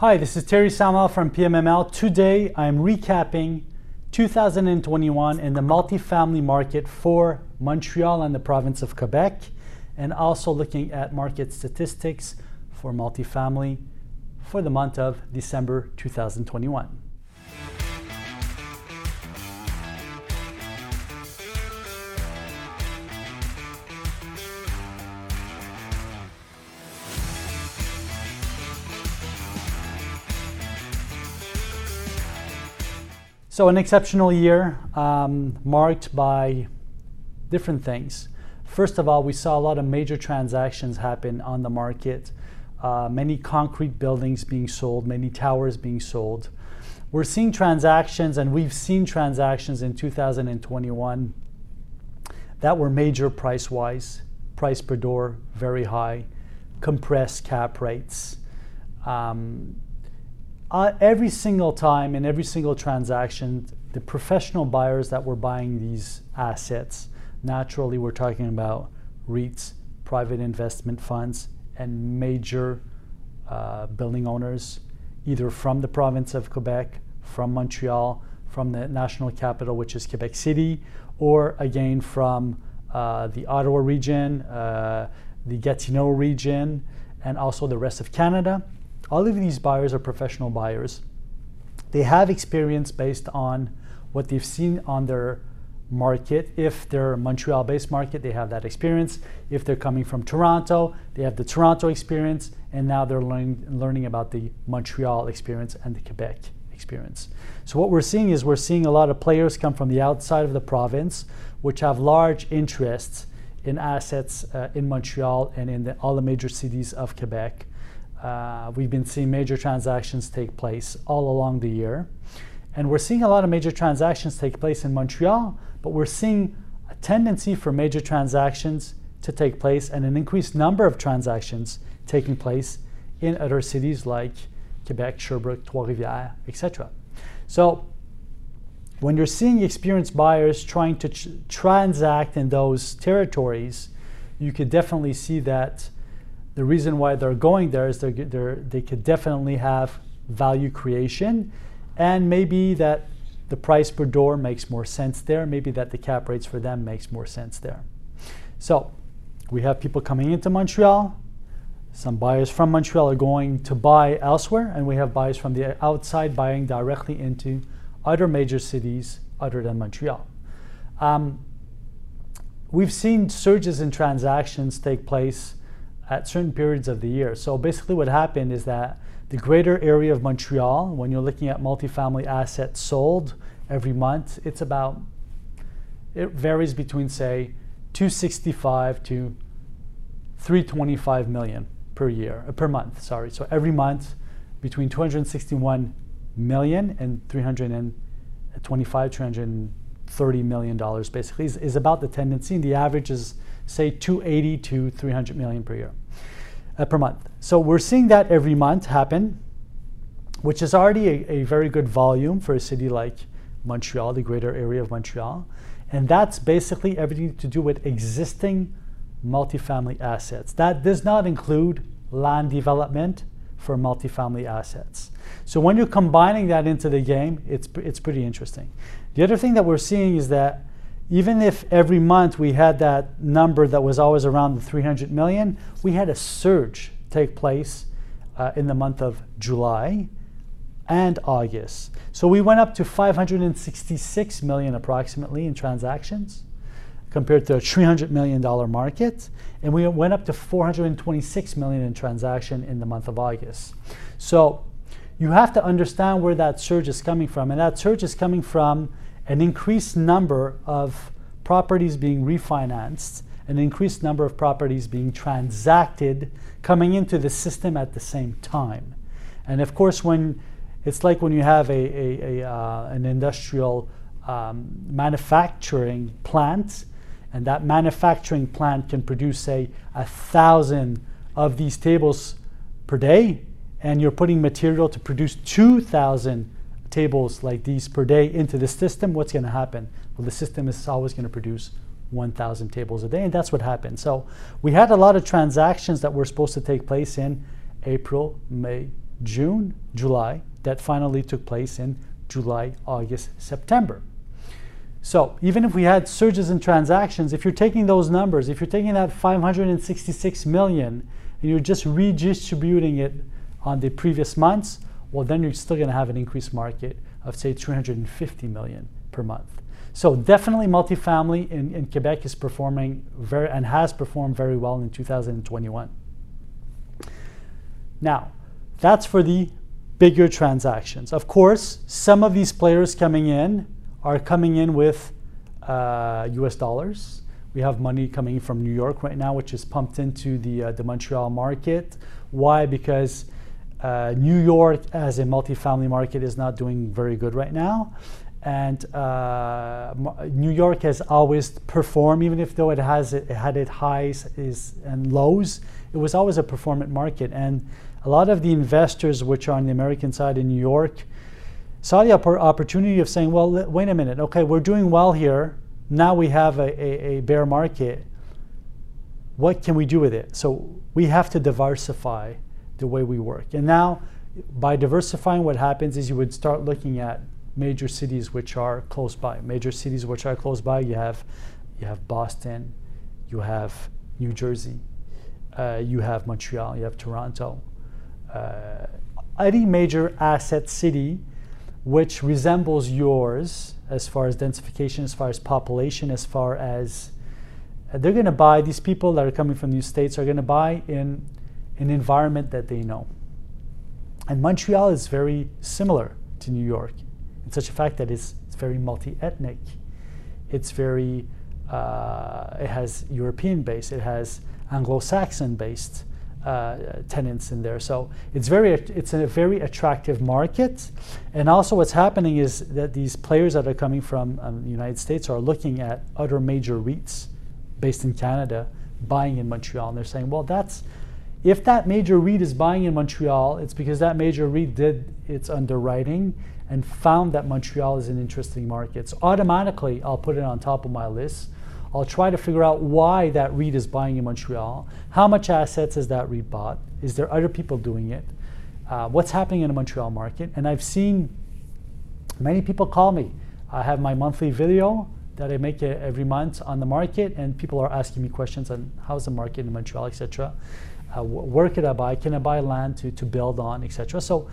Hi, this is Terry Samuel from PMML. Today I'm recapping 2021 in the multifamily market for Montreal and the province of Quebec, and also looking at market statistics for multifamily for the month of December 2021. So, an exceptional year um, marked by different things. First of all, we saw a lot of major transactions happen on the market, uh, many concrete buildings being sold, many towers being sold. We're seeing transactions, and we've seen transactions in 2021 that were major price wise, price per door very high, compressed cap rates. Um, uh, every single time in every single transaction, the professional buyers that were buying these assets, naturally, we're talking about REITs, private investment funds, and major uh, building owners, either from the province of Quebec, from Montreal, from the national capital, which is Quebec City, or again from uh, the Ottawa region, uh, the Gatineau region, and also the rest of Canada all of these buyers are professional buyers. They have experience based on what they've seen on their market. If they're Montreal based market, they have that experience. If they're coming from Toronto, they have the Toronto experience. And now they're learning, learning about the Montreal experience and the Quebec experience. So, what we're seeing is we're seeing a lot of players come from the outside of the province, which have large interests in assets uh, in Montreal and in the, all the major cities of Quebec. Uh, we've been seeing major transactions take place all along the year. And we're seeing a lot of major transactions take place in Montreal, but we're seeing a tendency for major transactions to take place and an increased number of transactions taking place in other cities like Quebec, Sherbrooke, Trois-Rivières, etc. So when you're seeing experienced buyers trying to tr- transact in those territories, you could definitely see that the reason why they're going there is they're, they're, they could definitely have value creation. And maybe that the price per door makes more sense there. Maybe that the cap rates for them makes more sense there. So we have people coming into montreal. Some buyers from montreal are going to buy elsewhere. And we have buyers from the outside buying directly into other major cities other than montreal. Um, we've seen surges in transactions take place at certain periods of the year. So basically, what happened is that the greater area of Montreal, when you're looking at multifamily assets sold every month, it's about, it varies between, say, 265 to 325 million per year, uh, per month, sorry. So every month, between 261 million and 325, 330 million dollars basically is, is about the tendency. And the average is, say, 280 to 300 million per year uh, per month. So we're seeing that every month happen, which is already a, a, very good volume for a city like Montreal, the greater area of Montreal. And that's basically everything to do with existing multifamily assets. That does not include land development for multifamily assets. So when you're combining that into the game, it's, it's pretty interesting. The other thing that we're seeing is that even if every month we had that number that was always around the 300 million, we had a surge take place uh, in the month of July and August. So we went up to 566 million approximately in transactions compared to a 300 million dollar market and we went up to 426 million in transaction in the month of August. So you have to understand where that surge is coming from and that surge is coming from an increased number of properties being refinanced, an increased number of properties being transacted coming into the system at the same time. And of course, when it's like when you have a, a, a uh, an industrial um, manufacturing plant, and that manufacturing plant can produce, say, a thousand of these tables per day, and you're putting material to produce 2,000 tables like these per day into the system, what's going to happen? Well, the system is always going to produce 1,000 tables a day, and that's what happened. So we had a lot of transactions that were supposed to take place in April, May, June, July, that finally took place in July, August, September. So even if we had surges in transactions, if you're taking those numbers, if you're taking that 566 million and you're just redistributing it on the previous months, well, then you're still going to have an increased market of say 350 million per month. So definitely multifamily in, in Quebec is performing very and has performed very well in 2021. Now, that's for the bigger transactions. Of course, some of these players coming in are coming in with uh, US dollars. We have money coming from New York right now, which is pumped into the, uh, the Montreal market. Why? Because uh, New York as a multifamily market is not doing very good right now. And uh, New York has always performed, even if though it has it had its highs is, and lows, it was always a performant market. And a lot of the investors, which are on the American side in New York, saw the opportunity of saying, well, wait a minute, okay, we're doing well here. Now we have a, a, a, bear market. What can we do with it? So we have to diversify the way we work. And now, by diversifying, what happens is you would start looking at major cities which are close by. Major cities which are close by, you have, you have Boston, you have New Jersey, uh, you have Montreal, you have Toronto. Uh, any major asset city which resembles yours as far as densification, as far as population, as far as they're going to buy, these people that are coming from these states are going to buy in an environment that they know. And Montreal is very similar to New York in such a fact that it's, it's very multi ethnic. It's very, uh, it has European base, it has Anglo Saxon based uh, tenants in there. So it's very it's a very attractive market, and also what's happening is that these players that are coming from um, the United States are looking at other major REITs based in Canada buying in Montreal, and they're saying, well, that's if that major REIT is buying in Montreal, it's because that major REIT did its underwriting and found that Montreal is an interesting market. So automatically, I'll put it on top of my list I'll try to figure out why that REIT is buying in Montreal. How much assets has that REIT bought? Is there other people doing it? Uh, what's happening in the Montreal market? And I've seen many people call me. I have my monthly video that I make every month on the market, and people are asking me questions on how's the market in Montreal, etc. Uh, where could I buy? Can I buy land to, to build on, etc. So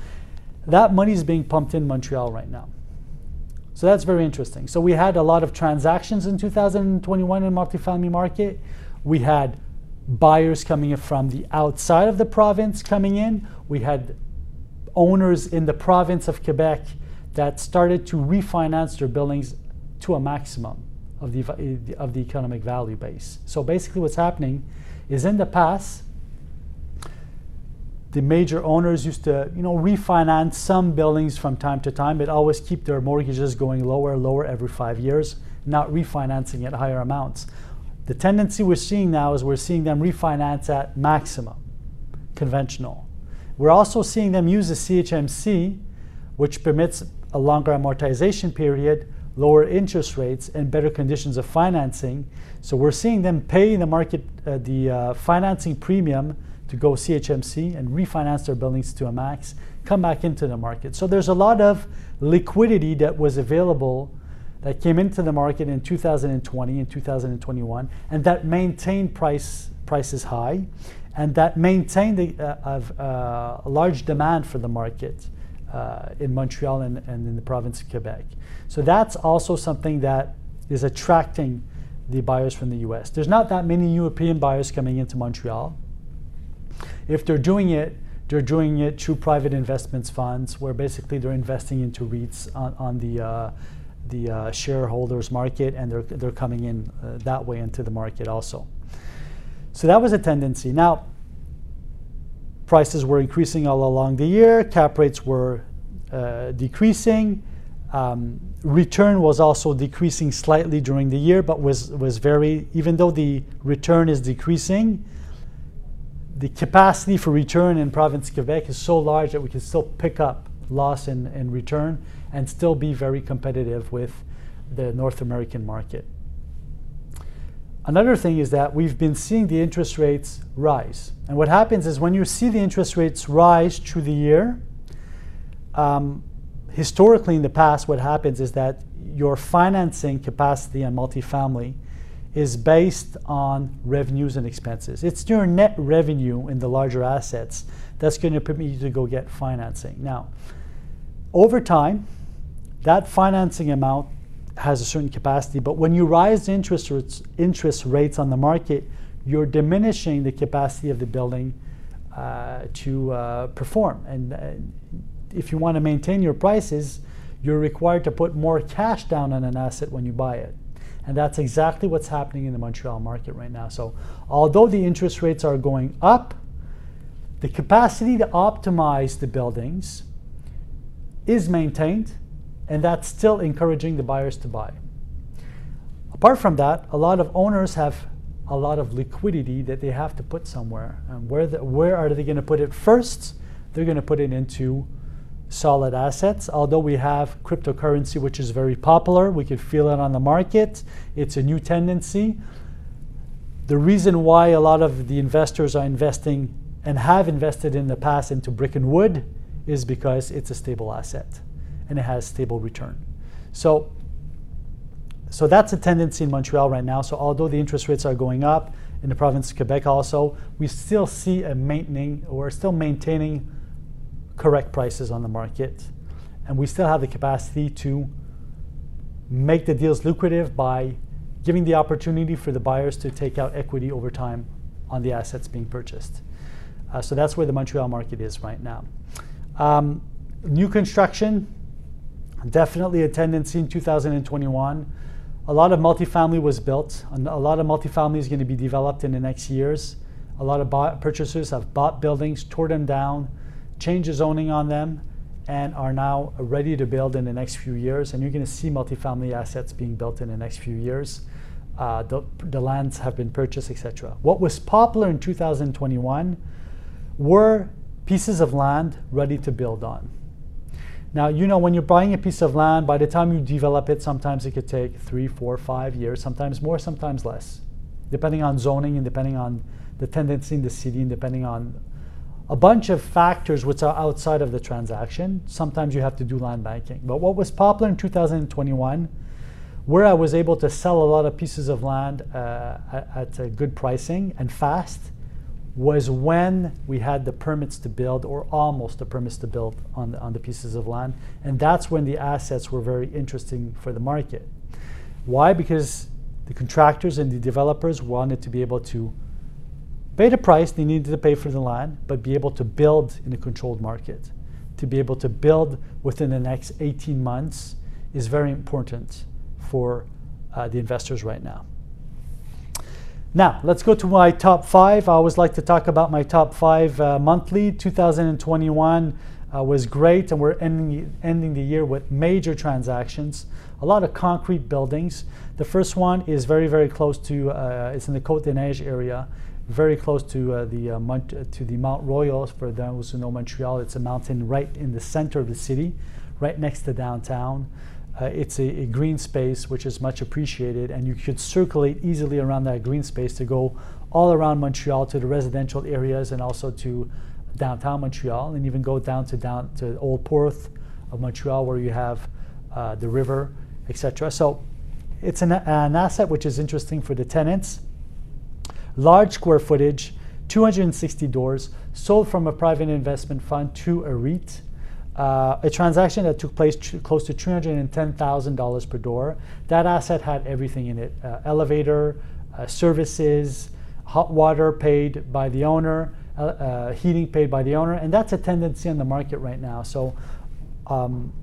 that money is being pumped in Montreal right now. So that's very interesting. So we had a lot of transactions in 2021 in multifamily market. We had buyers coming in from the outside of the province coming in. We had owners in the province of Quebec that started to refinance their buildings to a maximum of the, of the economic value base. So basically what's happening is in the past, the major owners used to, you know, refinance some buildings from time to time, but always keep their mortgages going lower and lower every five years, not refinancing at higher amounts. The tendency we're seeing now is we're seeing them refinance at maximum, conventional. We're also seeing them use the CHMC, which permits a longer amortization period, lower interest rates, and better conditions of financing. So we're seeing them pay the market uh, the uh, financing premium to go CHMC and refinance their buildings to a max, come back into the market. So there's a lot of liquidity that was available that came into the market in 2020 and 2021 and that maintained price prices high and that maintained a, uh, uh, a large demand for the market uh, in Montreal and, and in the province of Quebec. So that's also something that is attracting the buyers from the US. There's not that many European buyers coming into Montreal. If they're doing it, they're doing it through private investments funds, where basically they're investing into REITs on, on the uh, the uh, shareholders market, and they're they're coming in uh, that way into the market also. So that was a tendency. Now, prices were increasing all along the year. Cap rates were uh, decreasing. Um, return was also decreasing slightly during the year, but was was very even though the return is decreasing the capacity for return in province Quebec is so large that we can still pick up loss in, in return and still be very competitive with the North American market. Another thing is that we've been seeing the interest rates rise. And what happens is when you see the interest rates rise through the year, um, historically in the past, what happens is that your financing capacity on multifamily is based on revenues and expenses. It's your net revenue in the larger assets that's going to permit you to go get financing. Now, over time, that financing amount has a certain capacity, but when you rise interest rates, interest rates on the market, you're diminishing the capacity of the building uh, to uh, perform. And uh, if you want to maintain your prices, you're required to put more cash down on an asset when you buy it. And that's exactly what's happening in the Montreal market right now. So, although the interest rates are going up, the capacity to optimize the buildings is maintained, and that's still encouraging the buyers to buy. Apart from that, a lot of owners have a lot of liquidity that they have to put somewhere. And where, the, where are they going to put it first? They're going to put it into solid assets. Although we have cryptocurrency, which is very popular, we can feel it on the market. It's a new tendency. The reason why a lot of the investors are investing and have invested in the past into brick and wood is because it's a stable asset and it has stable return. So, so that's a tendency in Montreal right now. So although the interest rates are going up in the province of Quebec also, we still see a maintaining, we're still maintaining correct prices on the market. And we still have the capacity to make the deals lucrative by giving the opportunity for the buyers to take out equity over time on the assets being purchased. Uh, so that's where the Montreal market is right now. Um, new construction, definitely a tendency in 2021. A lot of multifamily was built. and A lot of multifamily is going to be developed in the next years. A lot of purchasers have bought buildings, tore them down, changed the zoning on them and are now ready to build in the next few years. And you're going to see multifamily assets being built in the next few years. Uh, the, the lands have been purchased, etc. What was popular in 2021 were pieces of land ready to build on. Now, you know, when you're buying a piece of land, by the time you develop it, sometimes it could take three, four, five years, sometimes more, sometimes less, depending on zoning and depending on the tendency in the city and depending on a bunch of factors which are outside of the transaction. Sometimes you have to do land banking. But what was popular in 2021, where I was able to sell a lot of pieces of land uh, at, good pricing and fast, was when we had the permits to build or almost the permits to build on the, on the pieces of land. And that's when the assets were very interesting for the market. Why? Because the contractors and the developers wanted to be able to pay the price they needed to pay for the land, but be able to build in a controlled market. To be able to build within the next 18 months is very important for uh, the investors right now. Now, let's go to my top five. I always like to talk about my top five uh, monthly. 2021 uh, was great, and we're ending, ending the year with major transactions. A lot of concrete buildings. The first one is very, very close to, uh, it's in the Côte des Neiges area very close to uh, the uh, Mont- to the Mount Royal. For those who know Montreal, it's a mountain right in the center of the city, right next to downtown. Uh, it's a, a, green space which is much appreciated, and you could circulate easily around that green space to go all around Montreal to the residential areas and also to downtown Montreal, and even go down to down to Old Port of Montreal where you have uh, the river, etc. So it's an, an asset which is interesting for the tenants large square footage, 260 doors, sold from a private investment fund to a REIT. Uh, a transaction that took place close to $310,000 per door. That asset had everything in it uh, elevator, uh, services, hot water paid by the owner, uh, uh, heating paid by the owner, and that's a tendency on the market right now. So, um,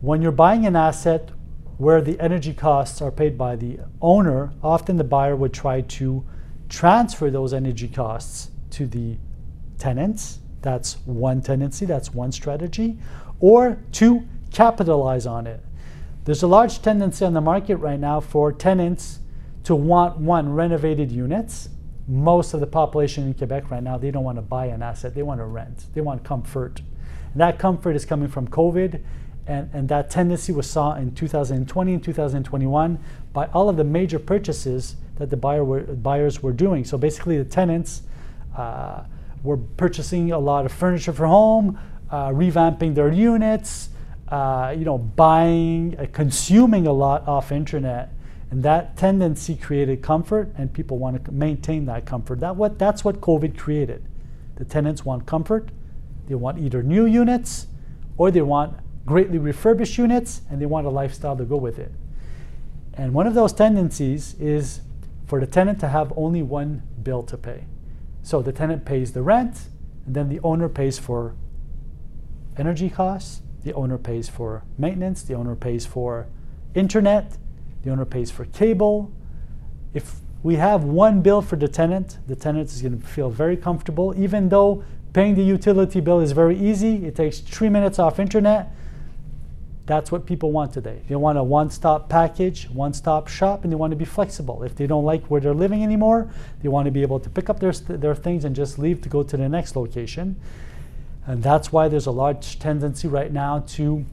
when you're buying an asset where the energy costs are paid by the owner, often the buyer would try to transfer those energy costs to the tenants. That's one tendency, that's one strategy. Or two, capitalize on it. There's a large tendency on the market right now for tenants to want one renovated units. Most of the population in Quebec right now, they don't want to buy an asset, they want to rent. They want comfort. And that comfort is coming from COVID and, and that tendency was saw in 2020 and 2021 by all of the major purchases that the buyer were, buyers were doing. So basically, the tenants uh, were purchasing a lot of furniture for home, uh, revamping their units, uh, you know, buying, uh, consuming a lot off internet, and that tendency created comfort, and people want to maintain that comfort. That what that's what COVID created. The tenants want comfort. They want either new units, or they want greatly refurbished units, and they want a lifestyle to go with it. And one of those tendencies is for the tenant to have only one bill to pay. So the tenant pays the rent, and then the owner pays for energy costs, the owner pays for maintenance, the owner pays for internet, the owner pays for cable. If we have one bill for the tenant, the tenant is going to feel very comfortable, even though paying the utility bill is very easy. It takes three minutes off internet. That's what people want today. They want a one stop package, one stop shop, and they want to be flexible. If they don't like where they're living anymore, they want to be able to pick up their, their things and just leave to go to the next location. And that's why there's a large tendency right now to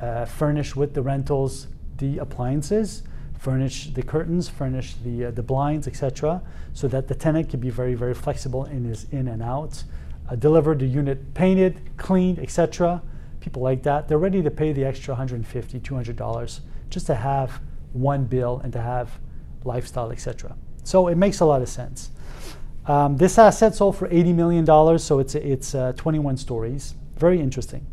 uh, furnish with the rentals the appliances, furnish the curtains, furnish the, uh, the blinds, etc., so that the tenant can be very, very flexible in his in and out. Uh, deliver the unit painted, cleaned, etc people like that, they're ready to pay the extra $150, $200 just to have one bill and to have lifestyle, etc. So it makes a lot of sense. Um, this asset sold for $80 million, so it's, it's uh, 21 stories. Very interesting.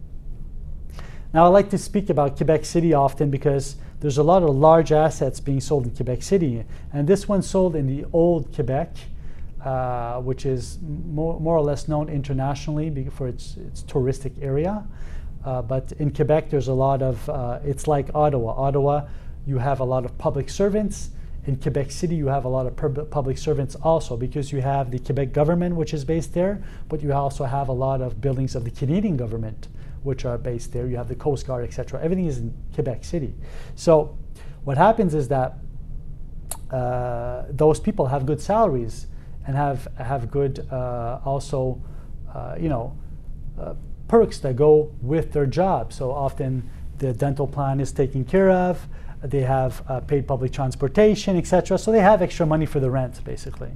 Now, I like to speak about Quebec City often because there's a lot of large assets being sold in Quebec City. And this one sold in the old Quebec, uh, which is more, more, or less known internationally for its, its touristic area. Uh, but in Quebec, there's a lot of, uh, it's like Ottawa. Ottawa, you have a lot of public servants. In Quebec City, you have a lot of public servants also because you have the Quebec government, which is based there, but you also have a lot of buildings of the Canadian government, which are based there. You have the Coast Guard, etc. Everything is in Quebec City. So what happens is that uh, those people have good salaries and have have good uh, also, uh, you know perks that go with their job. So often the dental plan is taken care of, they have uh, paid public transportation, etc. So they have extra money for the rent, basically.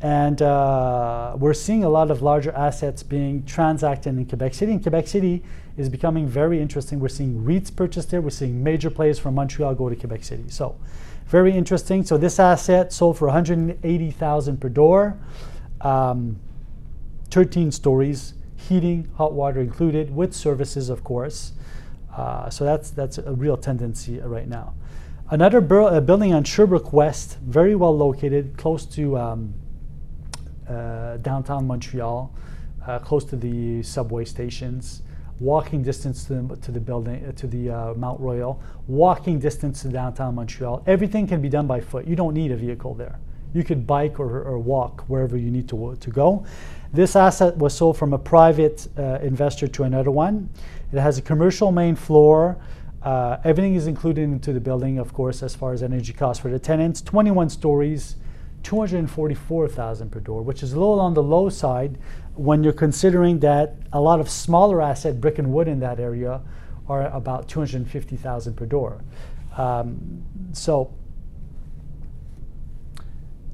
And uh, we're seeing a lot of larger assets being transacted in Quebec City. And Quebec City is becoming very interesting. We're seeing REITs purchased there. We're seeing major players from Montreal go to Quebec City. So very interesting. So this asset sold for 180,000 per door, um, 13 stories heating, hot water included, with services, of course. Uh, so that's that's a real tendency right now. Another bur- building on Sherbrooke West, very well located, close to um, uh, downtown Montreal, uh, close to the subway stations. Walking distance to the, to the building, uh, to the uh, Mount Royal. Walking distance to downtown Montreal. Everything can be done by foot. You don't need a vehicle there. You could bike or, or walk wherever you need to, to go. This asset was sold from a private uh, investor to another one. It has a commercial main floor. Uh, everything is included into the building, of course, as far as energy costs for the tenants. 21 stories, 244,000 per door, which is a little on the low side when you're considering that a lot of smaller asset brick and wood in that area are about 250,000 per door. Um, so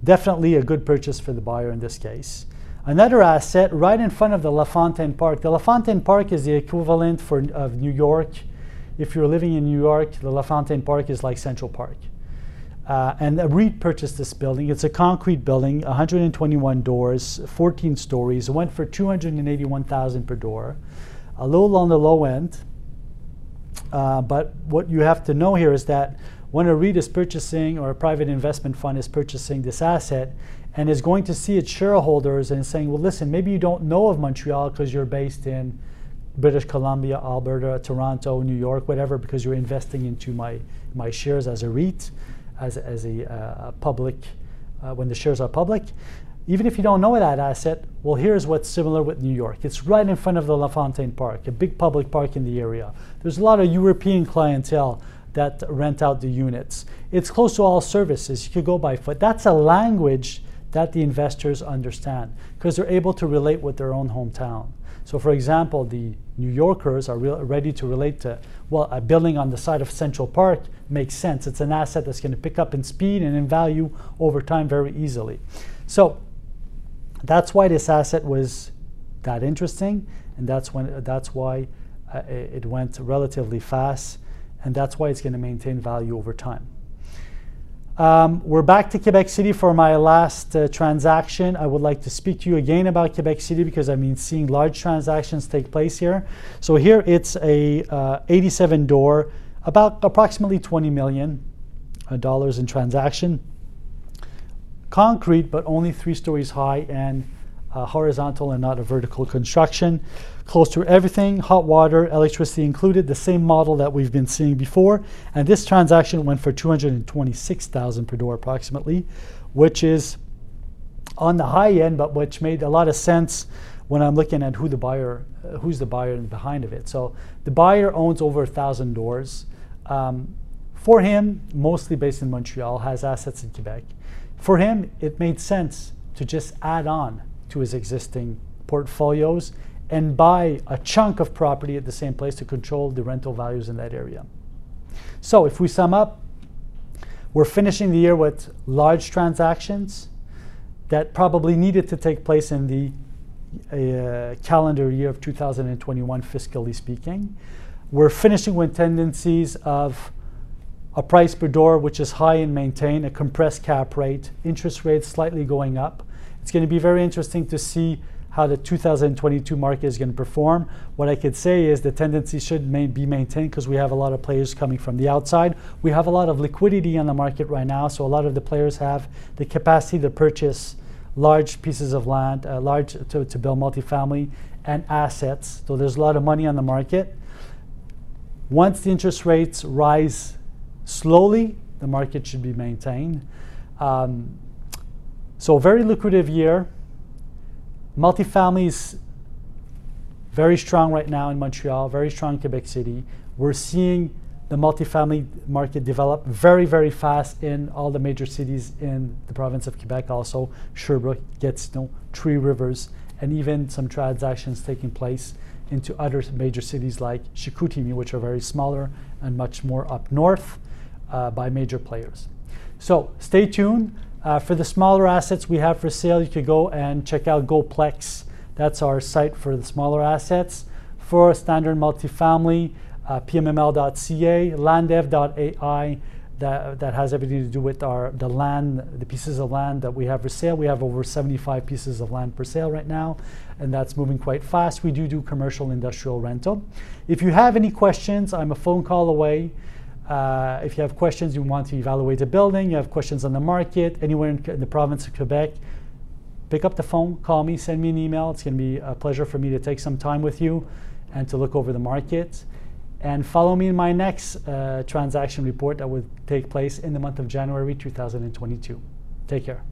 definitely a good purchase for the buyer in this case. Another asset right in front of the LaFontaine Park. The LaFontaine Park is the equivalent for, of New York. If you're living in New York, the LaFontaine Park is like Central Park. Uh, and REIT purchased this building. It's a concrete building, 121 doors, 14 stories. It went for 281,000 per door. A little on the low end. Uh, but what you have to know here is that when a REIT is purchasing or a private investment fund is purchasing this asset, and is going to see its shareholders and saying, well, listen, maybe you don't know of Montreal because you're based in British Columbia, Alberta, Toronto, New York, whatever, because you're investing into my, my shares as a REIT, as, as a, uh, public, uh, when the shares are public. Even if you don't know that asset, well, here's what's similar with New York. It's right in front of the LaFontaine Park, a big public park in the area. There's a lot of European clientele that rent out the units. It's close to all services. You could go by foot. That's a language that the investors understand because they're able to relate with their own hometown. So, for example, the New Yorkers are ready to relate to, well, a building on the side of Central Park makes sense. It's an asset that's going to pick up in speed and in value over time very easily. So that's why this asset was that interesting, and that's when that's why uh, it went relatively fast, and that's why it's going to maintain value over time. Um, we're back to Quebec City for my last uh, transaction. I would like to speak to you again about Quebec City because I've been seeing large transactions take place here. So here it's a uh, 87 door, about approximately 20 million uh, dollars in transaction. Concrete, but only three stories high and uh, horizontal and not a vertical construction. Close to everything, hot water, electricity included, the same model that we've been seeing before. And this transaction went for 226,000 per door approximately, which is on the high end, but which made a lot of sense when I'm looking at who the buyer, uh, who's the buyer behind of it. So the buyer owns over a thousand doors. Um, for him, mostly based in Montreal, has assets in Quebec. For him, it made sense to just add on to his existing portfolios and buy a chunk of property at the same place to control the rental values in that area. So if we sum up, we're finishing the year with large transactions that probably needed to take place in the uh, calendar year of 2021, fiscally speaking. We're finishing with tendencies of a price per door which is high and maintained, a compressed cap rate, interest rates slightly going up, it's going to be very interesting to see how the 2022 market is going to perform. What I could say is the tendency should be maintained because we have a lot of players coming from the outside. We have a lot of liquidity on the market right now, so a lot of the players have the capacity to purchase large pieces of land, uh, large to, to build multifamily and assets. So there's a lot of money on the market. Once the interest rates rise slowly, the market should be maintained. Um, so very lucrative year. Multifamily is very strong right now in Montreal, very strong in Quebec City. We're seeing the multifamily market develop very, very fast in all the major cities in the province of Quebec, also Sherbrooke, Gatineau, Three Rivers, and even some transactions taking place into other major cities like Chicoutimi, which are very smaller and much more up north uh, by major players. So stay tuned. Uh, for the smaller assets we have for sale, you could go and check out GoPlex. That's our site for the smaller assets. For standard multifamily, uh, pmml.ca, landev.ai, that, that has everything to do with our the land, the pieces of land that we have for sale. We have over 75 pieces of land for sale right now, and that's moving quite fast. We do do commercial industrial rental. If you have any questions, I'm a phone call away. Uh, if you have questions, you want to evaluate a building, you have questions on the market, anywhere in, in the province of Quebec, pick up the phone, call me, send me an email. It's going to be a pleasure for me to take some time with you and to look over the market. And follow me in my next uh, transaction report that will take place in the month of January 2022. Take care.